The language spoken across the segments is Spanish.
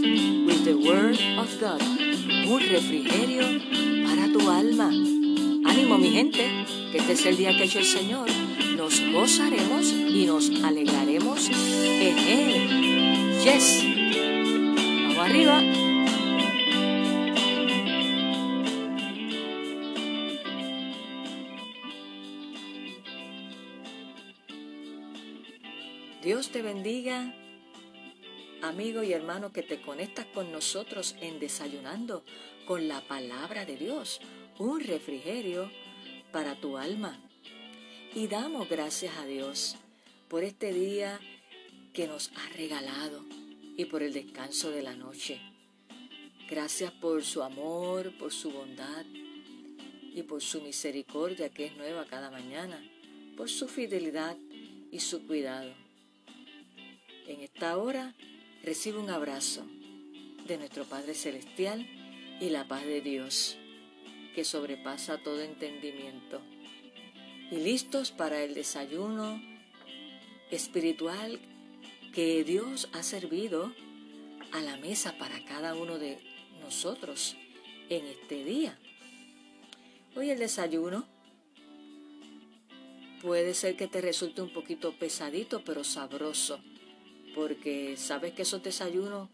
with the word of God. Un refrigerio para tu alma. Ánimo mi gente, que este es el día que ha hecho el Señor. Nos gozaremos y nos alegraremos en Él. Yes. Vamos arriba. Dios te bendiga, amigo y hermano que te conectas con nosotros en desayunando con la palabra de Dios, un refrigerio para tu alma. Y damos gracias a Dios por este día que nos ha regalado y por el descanso de la noche. Gracias por su amor, por su bondad y por su misericordia que es nueva cada mañana, por su fidelidad y su cuidado. En esta hora recibe un abrazo de nuestro Padre Celestial y la paz de Dios, que sobrepasa todo entendimiento. Y listos para el desayuno espiritual que Dios ha servido a la mesa para cada uno de nosotros en este día. Hoy el desayuno puede ser que te resulte un poquito pesadito, pero sabroso porque sabes que esos desayunos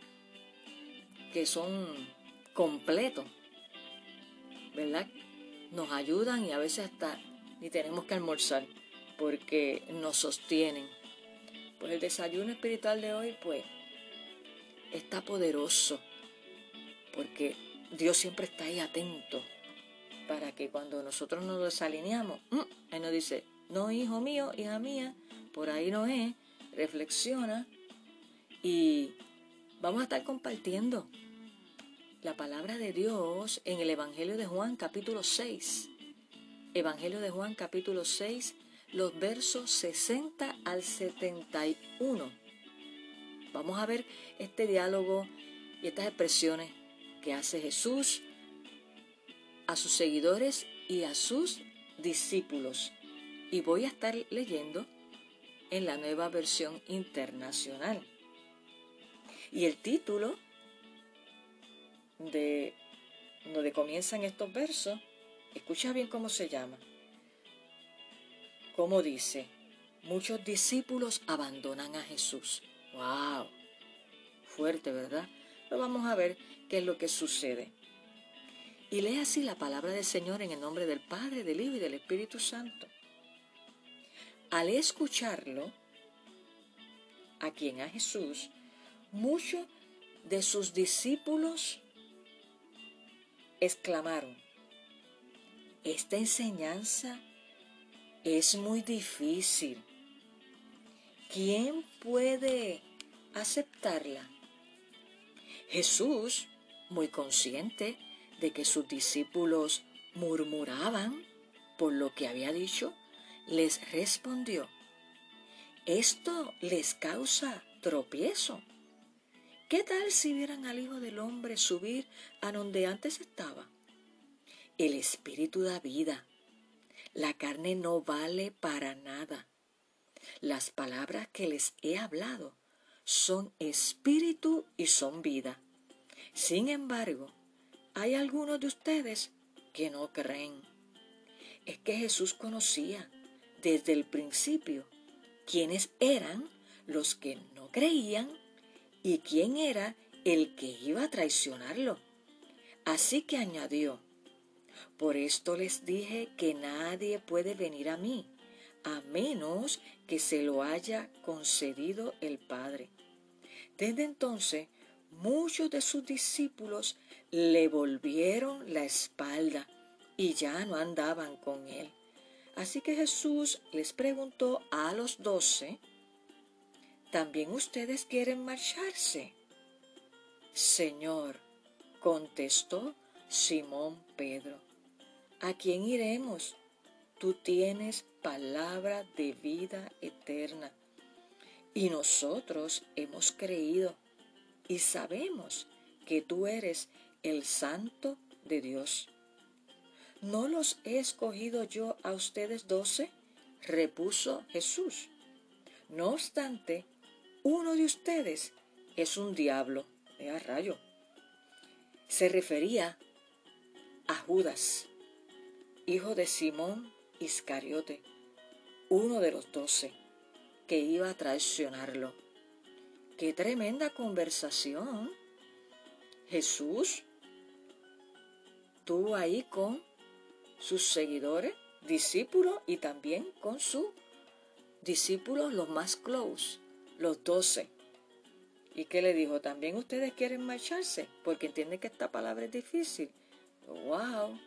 que son completos, ¿verdad? Nos ayudan y a veces hasta ni tenemos que almorzar porque nos sostienen. Pues el desayuno espiritual de hoy, pues, está poderoso porque Dios siempre está ahí atento para que cuando nosotros nos desalineamos, Él nos dice, no, hijo mío, hija mía, por ahí no es, reflexiona y vamos a estar compartiendo la palabra de Dios en el Evangelio de Juan capítulo 6. Evangelio de Juan capítulo 6, los versos 60 al 71. Vamos a ver este diálogo y estas expresiones que hace Jesús a sus seguidores y a sus discípulos. Y voy a estar leyendo en la nueva versión internacional. Y el título de donde comienzan estos versos, escucha bien cómo se llama. Como dice, muchos discípulos abandonan a Jesús. ¡Wow! Fuerte, ¿verdad? Pero vamos a ver qué es lo que sucede. Y lee así la palabra del Señor en el nombre del Padre, del Hijo y del Espíritu Santo. Al escucharlo, a quien a Jesús, muchos de sus discípulos exclamaron, esta enseñanza es muy difícil. ¿Quién puede aceptarla? Jesús, muy consciente de que sus discípulos murmuraban por lo que había dicho, les respondió, esto les causa tropiezo ¿Qué tal si vieran al Hijo del Hombre subir a donde antes estaba? El Espíritu da vida. La carne no vale para nada. Las palabras que les he hablado son espíritu y son vida. Sin embargo, hay algunos de ustedes que no creen. Es que Jesús conocía desde el principio quiénes eran los que no creían y quién era el que iba a traicionarlo. Así que añadió, por esto les dije que nadie puede venir a mí, a menos que se lo haya concedido el Padre. Desde entonces, muchos de sus discípulos le volvieron la espalda y ya no andaban con él. Así que Jesús les preguntó a los doce, ¿también ustedes quieren marcharse? Señor, contestó Simón Pedro, ¿a quién iremos? Tú tienes palabra de vida eterna. Y nosotros hemos creído y sabemos que tú eres el santo de Dios. ¿No los he escogido yo a ustedes doce? repuso Jesús. No obstante, uno de ustedes es un diablo. a rayo. Se refería a Judas, hijo de Simón Iscariote, uno de los doce, que iba a traicionarlo. ¡Qué tremenda conversación! Jesús tuvo ahí con sus seguidores, discípulos y también con sus discípulos los más close, los doce. ¿Y qué le dijo? ¿También ustedes quieren marcharse? Porque entienden que esta palabra es difícil. ¡Wow!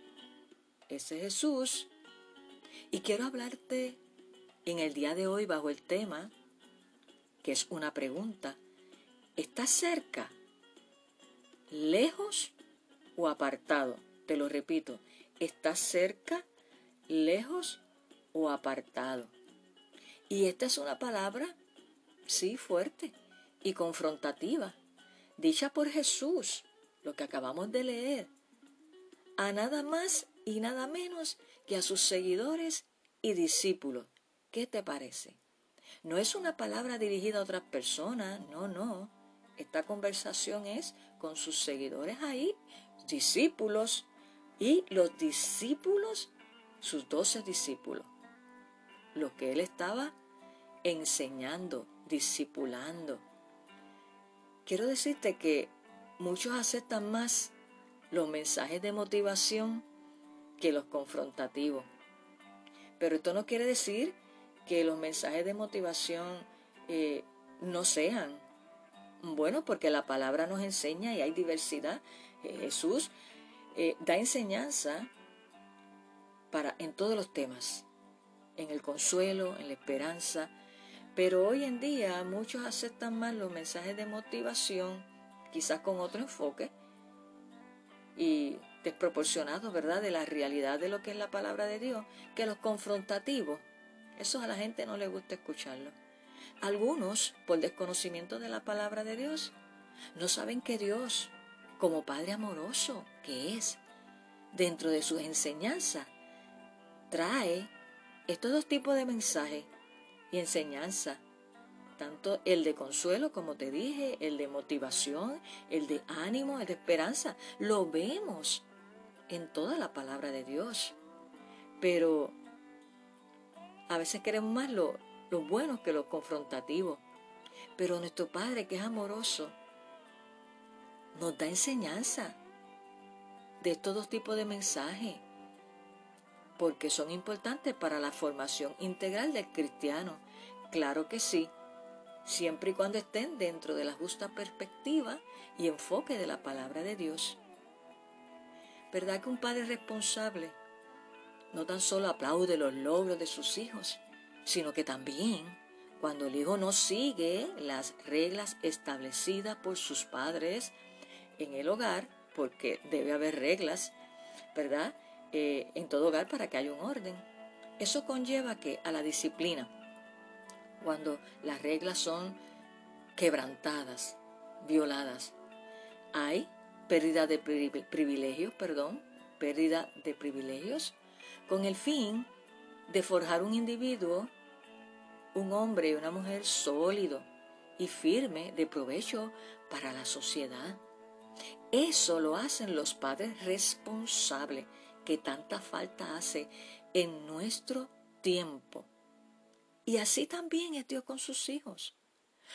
Ese es Jesús. Y quiero hablarte en el día de hoy bajo el tema, que es una pregunta. ¿Estás cerca? ¿Lejos o apartado? Te lo repito. ¿Estás cerca, lejos o apartado? Y esta es una palabra, sí, fuerte y confrontativa, dicha por Jesús, lo que acabamos de leer, a nada más y nada menos que a sus seguidores y discípulos. ¿Qué te parece? No es una palabra dirigida a otras personas, no, no. Esta conversación es con sus seguidores ahí, discípulos, y los discípulos, sus doce discípulos, lo que él estaba enseñando, discipulando, quiero decirte que muchos aceptan más los mensajes de motivación que los confrontativos. Pero esto no quiere decir que los mensajes de motivación eh, no sean bueno, porque la palabra nos enseña y hay diversidad. Eh, Jesús eh, da enseñanza para en todos los temas, en el consuelo, en la esperanza, pero hoy en día muchos aceptan más los mensajes de motivación, quizás con otro enfoque y desproporcionado, ¿verdad?, de la realidad de lo que es la palabra de Dios, que los confrontativos. Eso a la gente no le gusta escucharlo. Algunos, por desconocimiento de la palabra de Dios, no saben que Dios, como Padre amoroso que es, dentro de sus enseñanzas, trae estos dos tipos de mensajes y enseñanza. Tanto el de consuelo, como te dije, el de motivación, el de ánimo, el de esperanza. Lo vemos en toda la palabra de Dios. Pero a veces queremos más lo, lo bueno que lo confrontativo. Pero nuestro Padre, que es amoroso, nos da enseñanza de estos dos tipos de mensajes porque son importantes para la formación integral del cristiano. Claro que sí, siempre y cuando estén dentro de la justa perspectiva y enfoque de la palabra de Dios. ¿Verdad que un padre responsable no tan solo aplaude los logros de sus hijos, sino que también cuando el hijo no sigue las reglas establecidas por sus padres en el hogar, porque debe haber reglas, ¿verdad? Eh, en todo hogar para que haya un orden. Eso conlleva que a la disciplina, cuando las reglas son quebrantadas, violadas, hay pérdida de privilegios, perdón, pérdida de privilegios, con el fin de forjar un individuo, un hombre y una mujer sólido y firme de provecho para la sociedad. Eso lo hacen los padres responsables que tanta falta hace en nuestro tiempo. Y así también es Dios con sus hijos.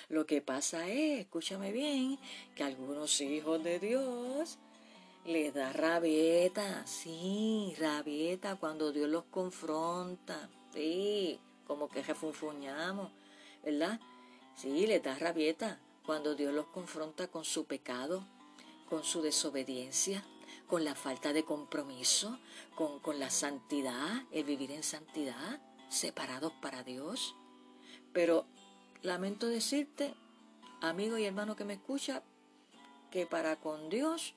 Lo que pasa es, escúchame bien, que algunos hijos de Dios les da rabieta, sí, rabieta cuando Dios los confronta, sí, como que refunfuñamos, ¿verdad? Sí, les da rabieta cuando Dios los confronta con su pecado, con su desobediencia, con la falta de compromiso, con, con la santidad, el vivir en santidad, separados para Dios. Pero lamento decirte, amigo y hermano que me escucha, que para con Dios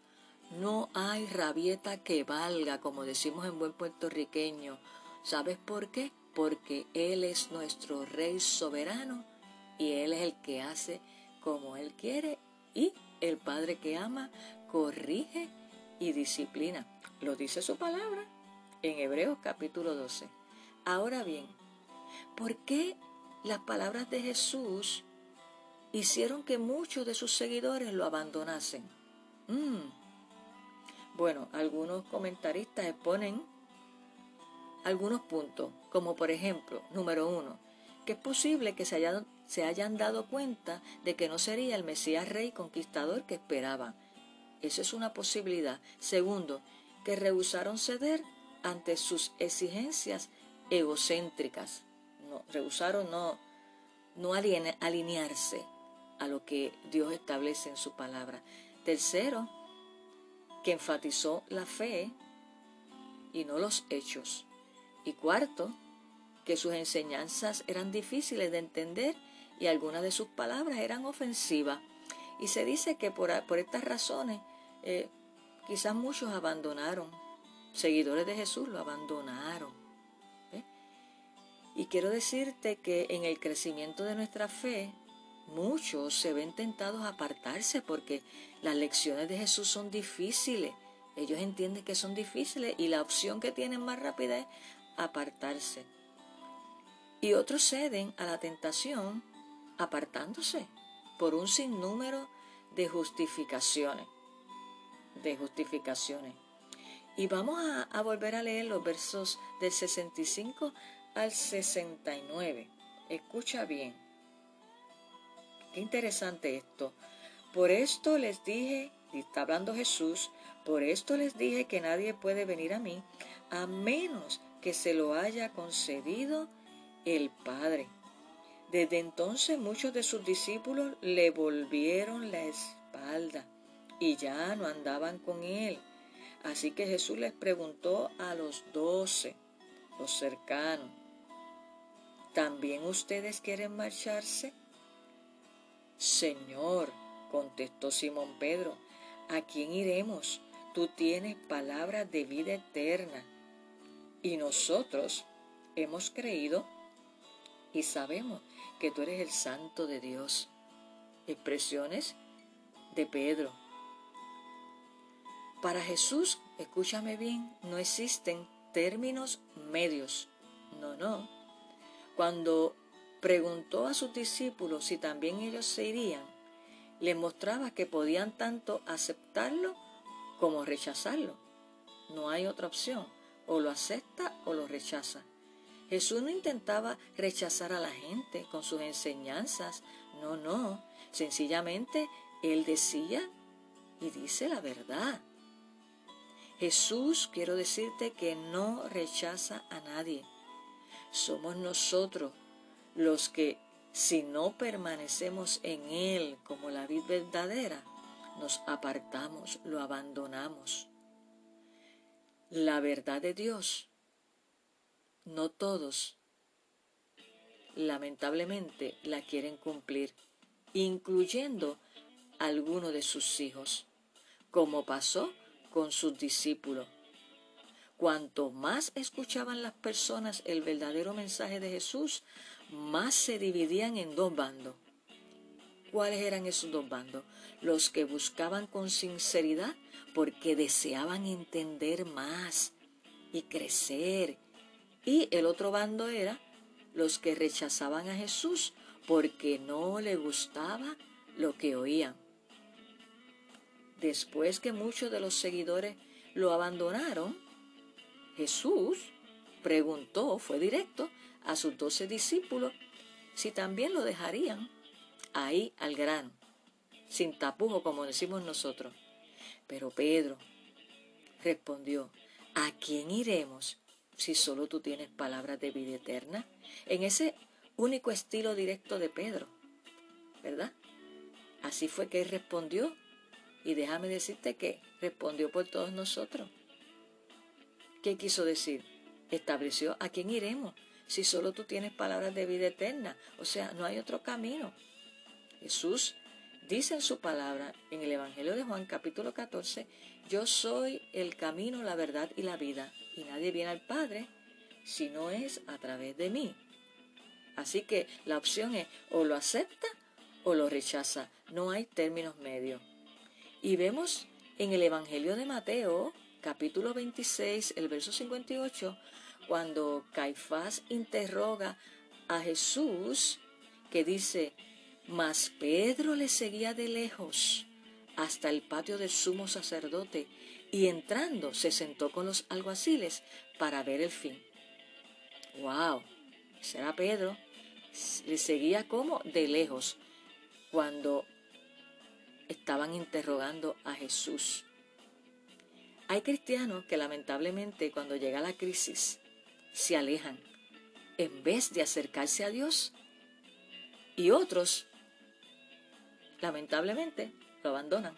no hay rabieta que valga, como decimos en buen puertorriqueño. ¿Sabes por qué? Porque Él es nuestro Rey soberano y Él es el que hace como Él quiere y el Padre que ama corrige y disciplina. Lo dice su palabra en Hebreos capítulo 12. Ahora bien, ¿por qué las palabras de Jesús hicieron que muchos de sus seguidores lo abandonasen. Mm. Bueno, algunos comentaristas exponen algunos puntos, como por ejemplo, número uno, que es posible que se hayan, se hayan dado cuenta de que no sería el Mesías rey conquistador que esperaban. Esa es una posibilidad. Segundo, que rehusaron ceder ante sus exigencias egocéntricas. No, rehusaron no, no alinearse a lo que Dios establece en su palabra. Tercero, que enfatizó la fe y no los hechos. Y cuarto, que sus enseñanzas eran difíciles de entender y algunas de sus palabras eran ofensivas. Y se dice que por, estas razones eh, quizás muchos abandonaron, seguidores de Jesús lo abandonaron. Y quiero decirte que en el crecimiento de nuestra fe, muchos se ven tentados a apartarse porque las lecciones de Jesús son difíciles. Ellos entienden que son difíciles y la opción que tienen más rápida es apartarse. Y otros ceden a la tentación apartándose por un sinnúmero de justificaciones. De justificaciones. Y vamos a, volver a leer los versos del 65 al 69. Escucha bien. Qué interesante esto. Por esto les dije, está hablando Jesús, por esto les dije que nadie puede venir a mí a menos que se lo haya concedido el Padre. Desde entonces muchos de sus discípulos le volvieron la espalda y ya no andaban con él. Así que Jesús les preguntó a los doce, los cercanos, ¿también ustedes quieren marcharse? Señor, contestó Simón Pedro, ¿a quién iremos? Tú tienes palabras de vida eterna y nosotros hemos creído y sabemos que tú eres el santo de Dios. Expresiones de Pedro. Para Jesús, escúchame bien, no existen términos medios. No, no. Cuando preguntó a sus discípulos si también ellos se irían, les mostraba que podían tanto aceptarlo como rechazarlo. No hay otra opción o lo acepta o lo rechaza. Jesús no intentaba rechazar a la gente con sus enseñanzas, no, no, sencillamente Él decía y dice la verdad. Jesús, quiero decirte que no rechaza a nadie. Somos nosotros los que, si no permanecemos en Él como la vida verdadera, nos apartamos, lo abandonamos la verdad de Dios, no todos, lamentablemente, la quieren cumplir, incluyendo algunos de sus hijos, como pasó con sus discípulos. Cuanto más escuchaban las personas el verdadero mensaje de Jesús, más se dividían en dos bandos. ¿Cuáles eran esos dos bandos? Los que buscaban con sinceridad porque deseaban entender más y crecer. Y el otro bando era los que rechazaban a Jesús porque no le gustaba lo que oían. Después que muchos de los seguidores lo abandonaron, Jesús preguntó, fue directo, a sus doce discípulos si también lo dejarían ahí al grano, sin tapujo como decimos nosotros. Pero Pedro respondió, ¿a quién iremos si solo tú tienes palabras de vida eterna? En ese único estilo directo de Pedro, ¿verdad? Así fue que él respondió y déjame decirte que respondió por todos nosotros. ¿Qué quiso decir? Estableció a quién iremos si solo tú tienes palabras de vida eterna. O sea, no hay otro camino. Jesús Dice en su palabra, en el Evangelio de Juan capítulo 14, yo soy el camino, la verdad y la vida, y nadie viene al Padre si no es a través de mí. Así que la opción es o lo acepta o lo rechaza, no hay términos medios. Y vemos en el Evangelio de Mateo, capítulo 26, el verso 58, cuando Caifás interroga a Jesús que dice, mas Pedro le seguía de lejos hasta el patio del sumo sacerdote y entrando se sentó con los alguaciles para ver el fin. ¡Wow! Ese era Pedro. Le seguía como de lejos cuando estaban interrogando a Jesús. Hay cristianos que lamentablemente cuando llega la crisis se alejan en vez de acercarse a Dios y otros lamentablemente lo abandonan.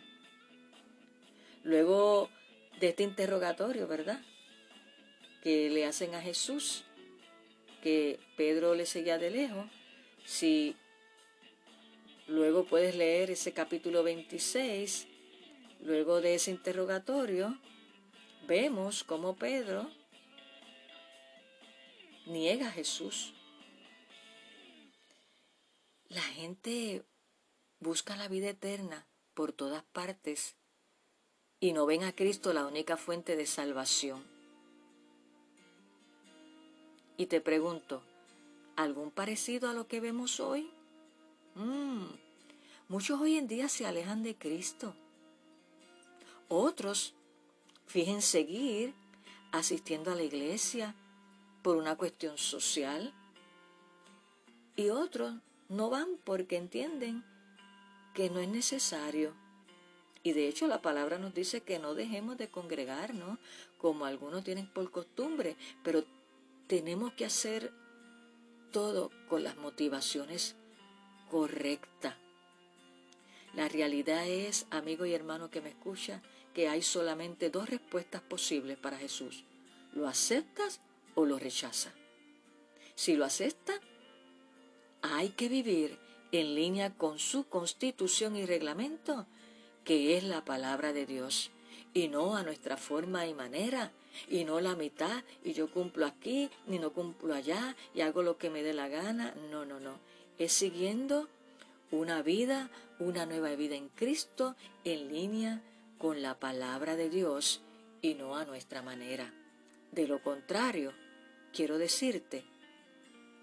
Luego de este interrogatorio, ¿verdad? Que le hacen a Jesús, que Pedro le seguía de lejos, si luego puedes leer ese capítulo 26, luego de ese interrogatorio, vemos cómo Pedro niega a Jesús. La gente busca la vida eterna por todas partes y no ven a Cristo la única fuente de salvación. Y te pregunto, ¿algún parecido a lo que vemos hoy? Mm, muchos hoy en día se alejan de Cristo. Otros Fíjense seguir asistiendo a la iglesia por una cuestión social. Y otros no van porque entienden que no es necesario. Y de hecho la palabra nos dice que no dejemos de congregarnos como algunos tienen por costumbre, pero tenemos que hacer todo con las motivaciones correctas. La realidad es, amigo y hermano que me escucha, que hay solamente dos respuestas posibles para Jesús. ¿Lo aceptas o lo rechazas? Si lo aceptas, hay que vivir en línea con su constitución y reglamento, que es la palabra de Dios, y no a nuestra forma y manera, y no la mitad, y yo cumplo aquí, ni no cumplo allá, y hago lo que me dé la gana. No, no, no. Es siguiendo una vida, una nueva vida en Cristo, en línea con la palabra de Dios y no a nuestra manera. De lo contrario, quiero decirte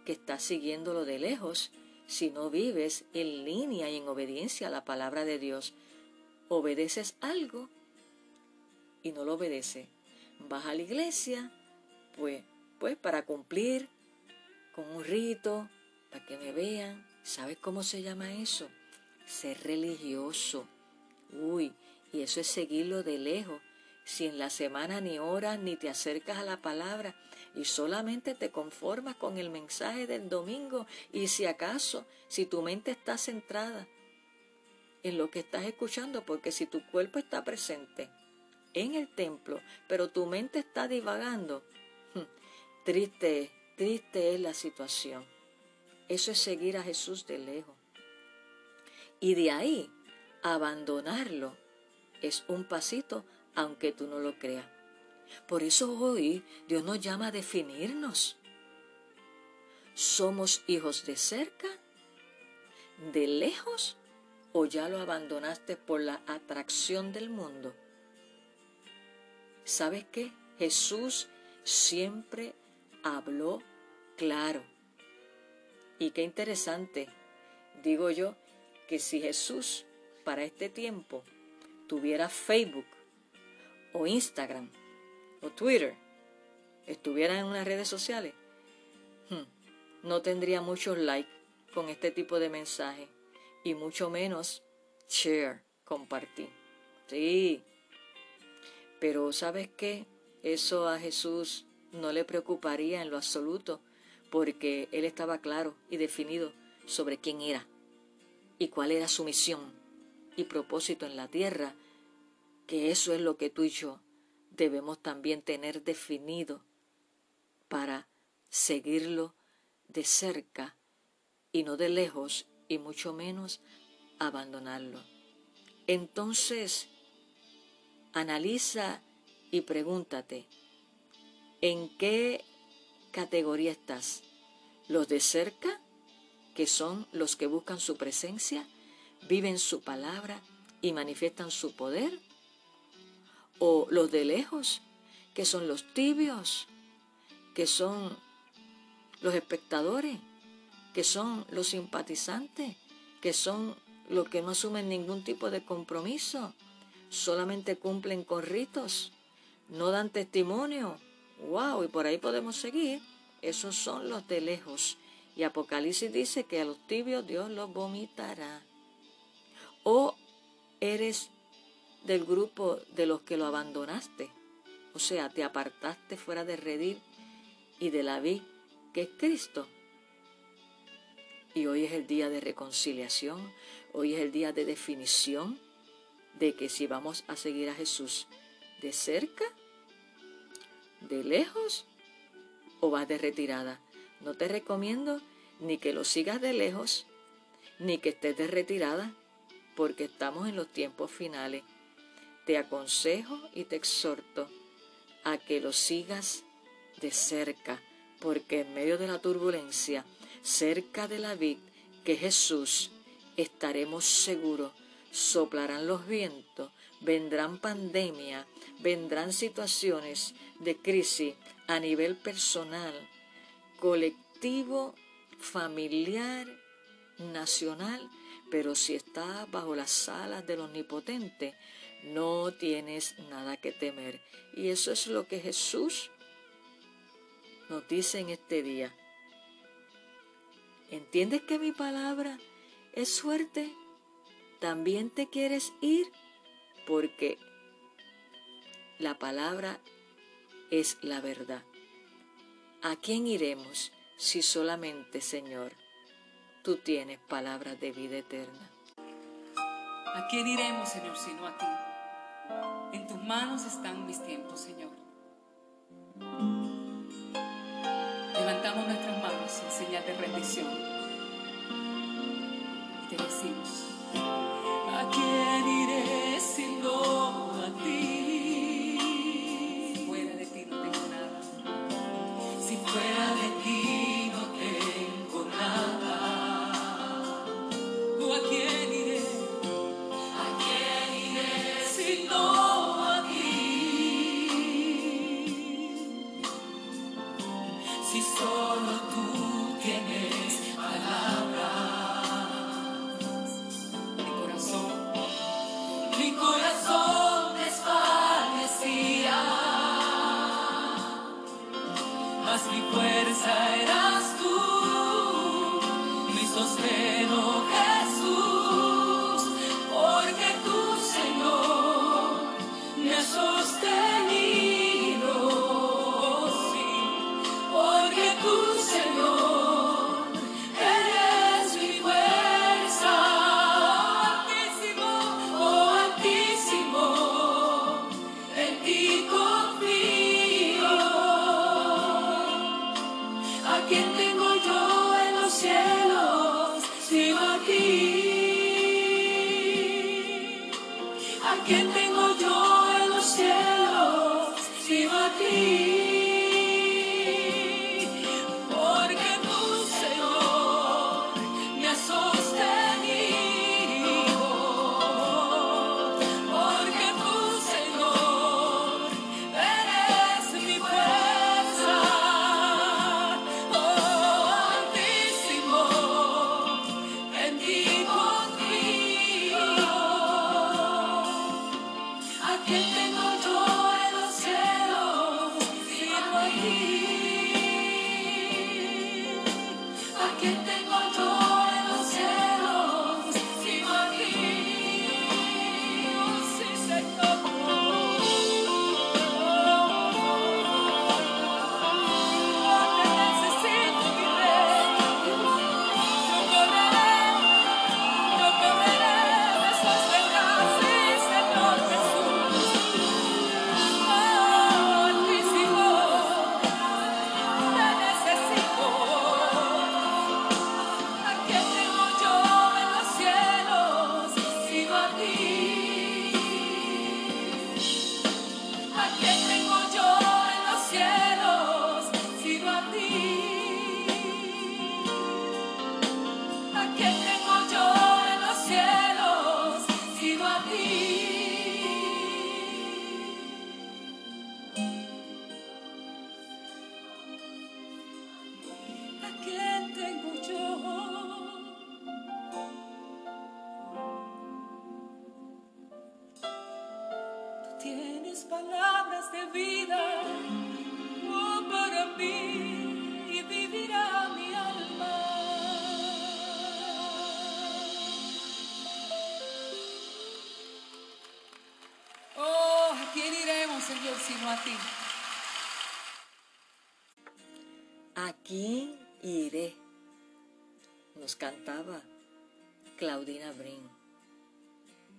que estás siguiéndolo de lejos si no vives en línea y en obediencia a la palabra de Dios. Obedeces algo y no lo obedece. Vas a la iglesia, pues, pues para cumplir con un rito, para que me vean. ¿Sabes cómo se llama eso? Ser religioso. Uy, y eso es seguirlo de lejos. Si en la semana ni oras ni te acercas a la palabra y solamente te conformas con el mensaje del domingo y si acaso, si tu mente está centrada en lo que estás escuchando, porque si tu cuerpo está presente en el templo, pero tu mente está divagando, triste, triste es la situación. Eso es seguir a Jesús de lejos. Y de ahí, abandonarlo es un pasito aunque tú no lo creas. Por eso hoy Dios nos llama a definirnos. ¿Somos hijos de cerca, de lejos o ya lo abandonaste por la atracción del mundo? ¿Sabes qué? Jesús siempre habló claro. Y qué interesante, digo yo, que si Jesús para este tiempo tuviera Facebook o Instagram o Twitter, estuviera en unas redes sociales, hmm, no tendría muchos likes con este tipo de mensaje y mucho menos share, compartir. Sí, pero ¿sabes qué? Eso a Jesús no le preocuparía en lo absoluto porque él estaba claro y definido sobre quién era y cuál era su misión y propósito en la tierra, que eso es lo que tú y yo debemos también tener definido para seguirlo de cerca y no de lejos y mucho menos abandonarlo. Entonces, analiza y pregúntate, ¿en qué categoría estás? ¿Los de cerca, que son los que buscan su presencia? viven su palabra y manifiestan su poder? ¿O los de lejos, que son los tibios, que son los espectadores, que son los simpatizantes, que son los que no asumen ningún tipo de compromiso, solamente cumplen con ritos, no dan testimonio. ¡Wow! Y por ahí podemos seguir. Esos son los de lejos. Y Apocalipsis dice que a los tibios Dios los vomitará. O eres del grupo de los que lo abandonaste. O sea, te apartaste fuera de redil y de la vid que es Cristo. Y hoy es el día de reconciliación, hoy es el día de definición de que si vamos a seguir a Jesús de cerca, de lejos o vas de retirada. No te recomiendo ni que lo sigas de lejos, ni que estés de retirada, porque estamos en los tiempos finales. Te aconsejo y te exhorto a que lo sigas de cerca, porque en medio de la turbulencia, cerca de la vid, que Jesús, estaremos seguros, soplarán los vientos, vendrán pandemia, vendrán situaciones de crisis a nivel personal, colectivo, familiar, nacional, pero si estás bajo las alas del Omnipotente, no tienes nada que temer. Y eso es lo que Jesús nos dice en este día. ¿Entiendes que mi palabra es fuerte? ¿También te quieres ir? Porque la palabra es la verdad. ¿A quién iremos si solamente, Señor, tú tienes palabras de vida eterna? ¿A quién iremos, Señor, sino a ti? En tus manos están mis tiempos, Señor. Levantamos nuestras manos en señal de rendición y te decimos, ¿a quién iré sino Aquí iré, nos cantaba Claudina Brin.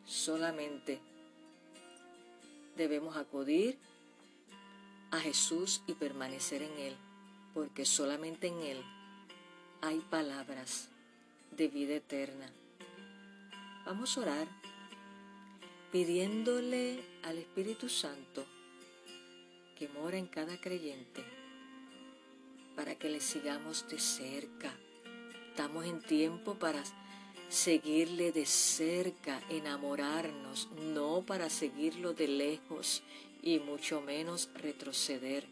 Solamente debemos acudir a Jesús y permanecer en Él, porque solamente en Él hay palabras de vida eterna. Vamos a orar pidiéndole al Espíritu Santo que mora en cada creyente para que le sigamos de cerca. Estamos en tiempo para seguirle de cerca, enamorarnos, no para seguirlo de lejos y mucho menos retroceder.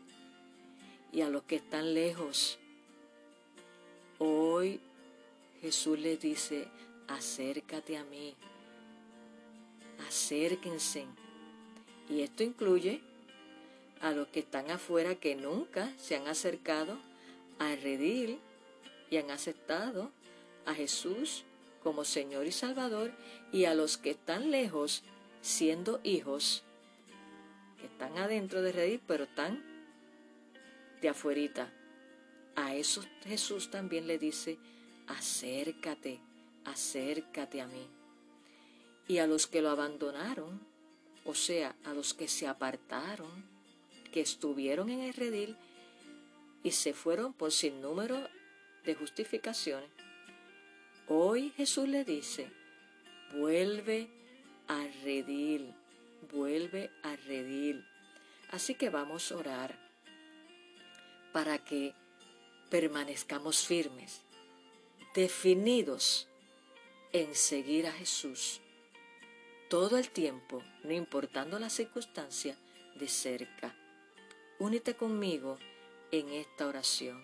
Y a los que están lejos, hoy Jesús les dice, acércate a mí, acérquense. Y esto incluye a los que están afuera que nunca se han acercado al redil y han aceptado a Jesús como Señor y Salvador y a los que están lejos siendo hijos, que están adentro de redil pero están de afuerita. A esos Jesús también le dice, acércate, acércate a mí. Y a los que lo abandonaron, o sea, a los que se apartaron, que estuvieron en el redil y se fueron por sin número de justificaciones. Hoy Jesús le dice, vuelve a redil, vuelve a redil. Así que vamos a orar para que permanezcamos firmes, definidos en seguir a Jesús todo el tiempo, no importando la circunstancia, de cerca. Únete conmigo en esta oración.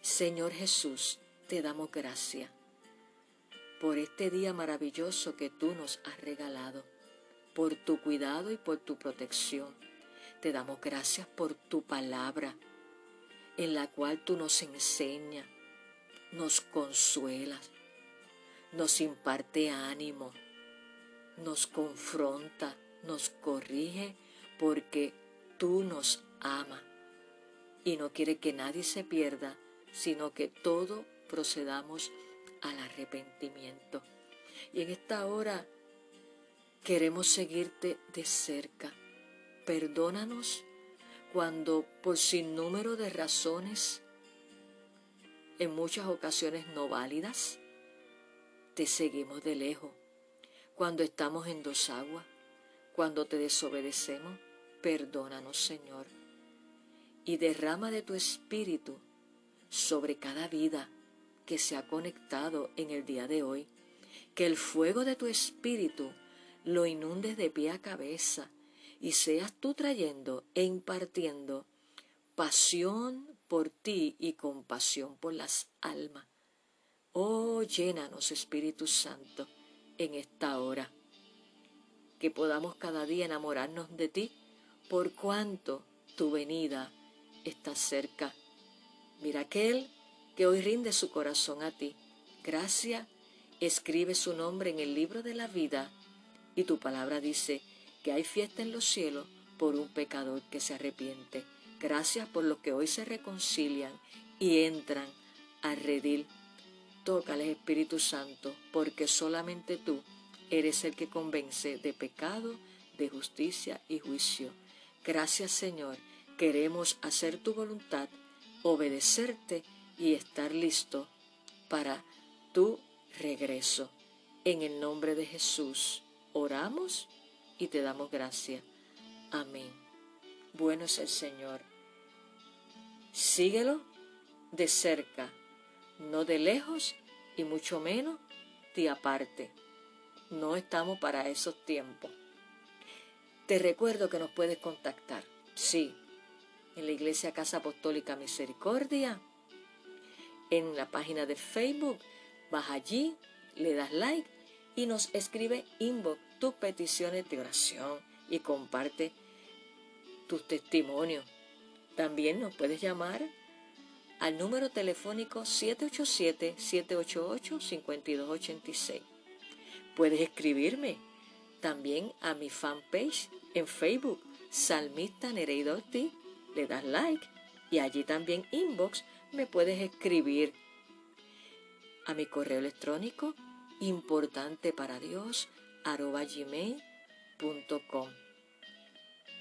Señor Jesús, te damos gracias por este día maravilloso que tú nos has regalado, por tu cuidado y por tu protección. Te damos gracias por tu palabra, en la cual tú nos enseñas, nos consuelas, nos imparte ánimo, nos confronta, nos corrige, porque tú nos amas y no quiere que nadie se pierda, sino que todo procedamos al arrepentimiento. Y en esta hora queremos seguirte de cerca. Perdónanos cuando por sin número de razones, en muchas ocasiones no válidas, te seguimos de lejos. Cuando estamos en dos aguas, cuando te desobedecemos, perdónanos, Señor y derrama de tu espíritu sobre cada vida que se ha conectado en el día de hoy. Que el fuego de tu espíritu lo inundes de pie a cabeza y seas tú trayendo e impartiendo pasión por ti y compasión por las almas. Oh, llénanos, Espíritu Santo, en esta hora. Que podamos cada día enamorarnos de ti, por cuanto tu venida está cerca. Mira aquel que hoy rinde su corazón a ti. Gracia, escribe su nombre en el libro de la vida y tu palabra dice que hay fiesta en los cielos por un pecador que se arrepiente. Gracias por los que hoy se reconcilian y entran a redil. Tócales, Espíritu Santo, porque solamente tú eres el que convence de pecado, de justicia y juicio. Gracias, Señor, Queremos hacer tu voluntad, obedecerte y estar listo para tu regreso. En el nombre de Jesús oramos y te damos gracias. Amén. Bueno es el Señor. Síguelo de cerca, no de lejos y mucho menos de aparte. No estamos para esos tiempos. Te recuerdo que nos puedes contactar. Sí, en la Iglesia Casa Apostólica Misericordia, en la página de Facebook, vas allí, le das like y nos escribe inbox tus peticiones de oración y comparte tus testimonios. También nos puedes llamar al número telefónico 787-788-5286. Puedes escribirme también a mi fanpage en Facebook, Salmista Nereidotti, le das like y allí también inbox me puedes escribir a mi correo electrónico importante para Dios gmail.com.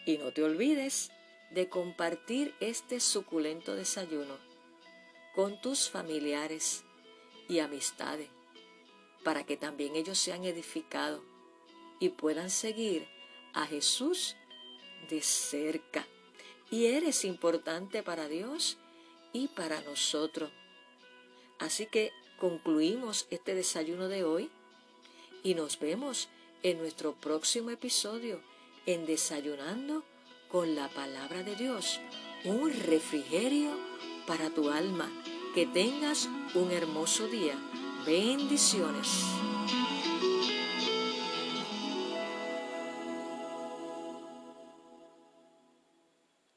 Y no te olvides de compartir este suculento desayuno con tus familiares y amistades para que también ellos sean edificados y puedan seguir a Jesús de cerca. Y eres importante para Dios y para nosotros. Así que concluimos este desayuno de hoy y nos vemos en nuestro próximo episodio en Desayunando con la palabra de Dios, un refrigerio para tu alma. Que tengas un hermoso día. Bendiciones.